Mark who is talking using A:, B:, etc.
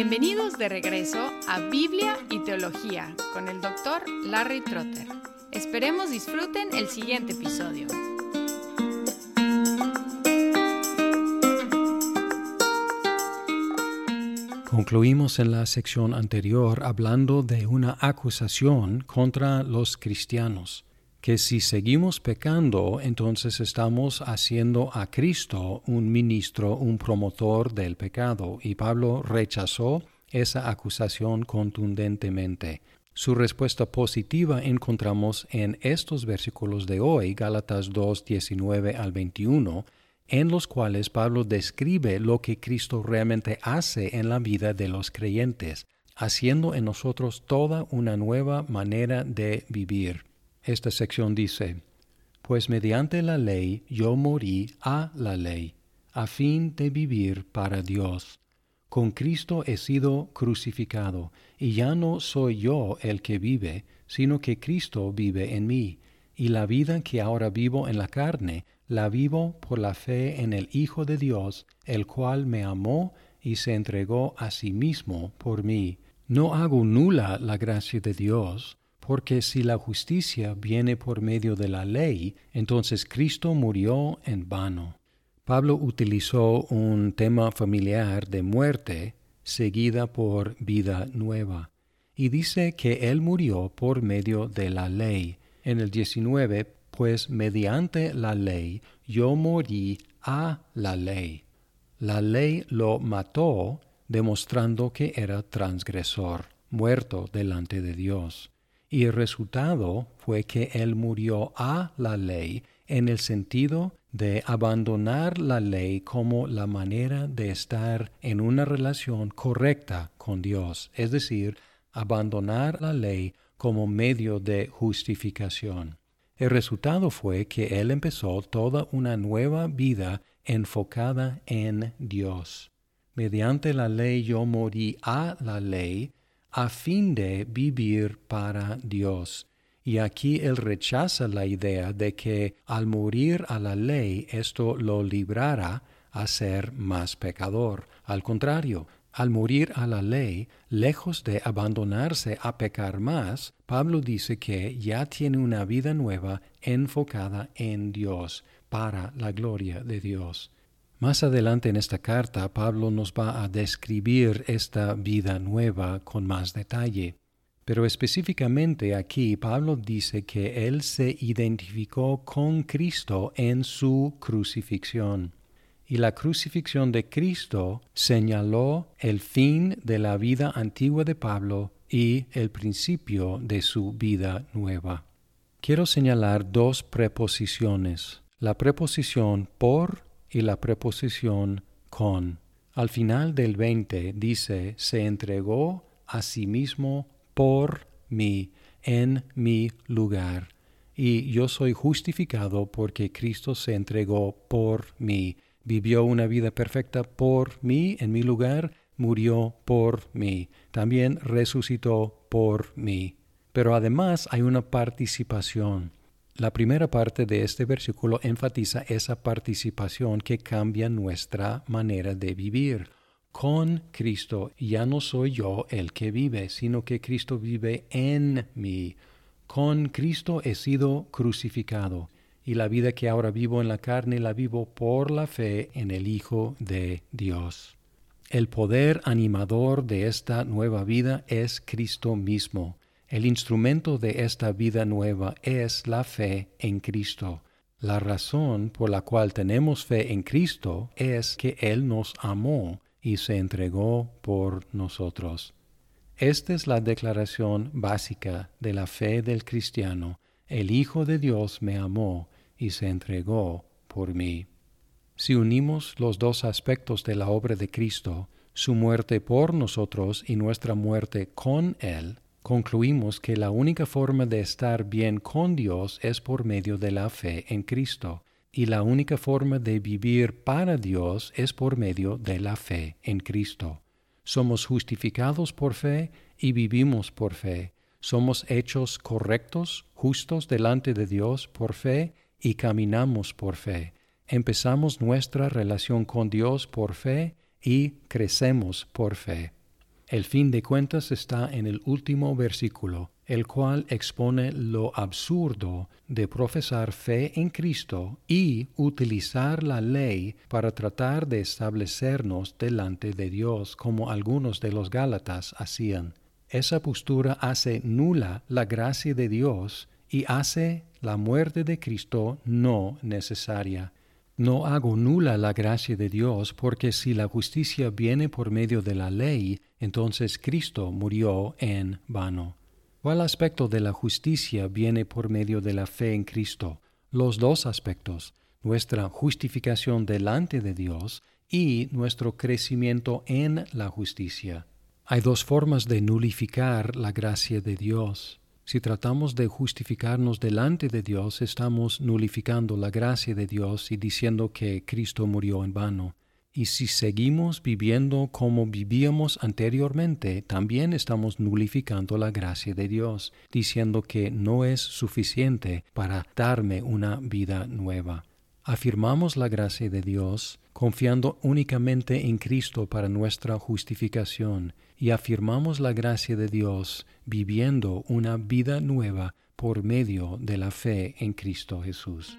A: Bienvenidos de regreso a Biblia y Teología con el doctor Larry Trotter. Esperemos disfruten el siguiente episodio.
B: Concluimos en la sección anterior hablando de una acusación contra los cristianos que si seguimos pecando, entonces estamos haciendo a Cristo un ministro, un promotor del pecado, y Pablo rechazó esa acusación contundentemente. Su respuesta positiva encontramos en estos versículos de hoy, Gálatas 2, 19 al 21, en los cuales Pablo describe lo que Cristo realmente hace en la vida de los creyentes, haciendo en nosotros toda una nueva manera de vivir. Esta sección dice, Pues mediante la ley yo morí a la ley, a fin de vivir para Dios. Con Cristo he sido crucificado, y ya no soy yo el que vive, sino que Cristo vive en mí, y la vida que ahora vivo en la carne, la vivo por la fe en el Hijo de Dios, el cual me amó y se entregó a sí mismo por mí. No hago nula la gracia de Dios, porque si la justicia viene por medio de la ley, entonces Cristo murió en vano. Pablo utilizó un tema familiar de muerte seguida por vida nueva, y dice que él murió por medio de la ley. En el 19, pues mediante la ley yo morí a la ley. La ley lo mató, demostrando que era transgresor, muerto delante de Dios y el resultado fue que él murió a la ley en el sentido de abandonar la ley como la manera de estar en una relación correcta con Dios, es decir, abandonar la ley como medio de justificación. El resultado fue que él empezó toda una nueva vida enfocada en Dios. Mediante la ley yo morí a la ley a fin de vivir para Dios. Y aquí él rechaza la idea de que al morir a la ley esto lo librara a ser más pecador. Al contrario, al morir a la ley, lejos de abandonarse a pecar más, Pablo dice que ya tiene una vida nueva enfocada en Dios, para la gloria de Dios. Más adelante en esta carta, Pablo nos va a describir esta vida nueva con más detalle. Pero específicamente aquí Pablo dice que él se identificó con Cristo en su crucifixión. Y la crucifixión de Cristo señaló el fin de la vida antigua de Pablo y el principio de su vida nueva. Quiero señalar dos preposiciones. La preposición por y la preposición con. Al final del 20 dice, se entregó a sí mismo por mí, en mi lugar. Y yo soy justificado porque Cristo se entregó por mí. Vivió una vida perfecta por mí, en mi lugar, murió por mí. También resucitó por mí. Pero además hay una participación. La primera parte de este versículo enfatiza esa participación que cambia nuestra manera de vivir. Con Cristo ya no soy yo el que vive, sino que Cristo vive en mí. Con Cristo he sido crucificado, y la vida que ahora vivo en la carne la vivo por la fe en el Hijo de Dios. El poder animador de esta nueva vida es Cristo mismo. El instrumento de esta vida nueva es la fe en Cristo. La razón por la cual tenemos fe en Cristo es que Él nos amó y se entregó por nosotros. Esta es la declaración básica de la fe del cristiano. El Hijo de Dios me amó y se entregó por mí. Si unimos los dos aspectos de la obra de Cristo, su muerte por nosotros y nuestra muerte con Él, concluimos que la única forma de estar bien con Dios es por medio de la fe en Cristo, y la única forma de vivir para Dios es por medio de la fe en Cristo. Somos justificados por fe y vivimos por fe. Somos hechos correctos, justos delante de Dios por fe y caminamos por fe. Empezamos nuestra relación con Dios por fe y crecemos por fe. El fin de cuentas está en el último versículo, el cual expone lo absurdo de profesar fe en Cristo y utilizar la ley para tratar de establecernos delante de Dios como algunos de los Gálatas hacían. Esa postura hace nula la gracia de Dios y hace la muerte de Cristo no necesaria. No hago nula la gracia de Dios, porque si la justicia viene por medio de la ley, entonces Cristo murió en vano. ¿Cuál aspecto de la justicia viene por medio de la fe en Cristo? Los dos aspectos, nuestra justificación delante de Dios y nuestro crecimiento en la justicia. Hay dos formas de nulificar la gracia de Dios. Si tratamos de justificarnos delante de Dios, estamos nulificando la gracia de Dios y diciendo que Cristo murió en vano. Y si seguimos viviendo como vivíamos anteriormente, también estamos nulificando la gracia de Dios, diciendo que no es suficiente para darme una vida nueva. Afirmamos la gracia de Dios confiando únicamente en Cristo para nuestra justificación y afirmamos la gracia de Dios viviendo una vida nueva por medio de la fe en Cristo Jesús.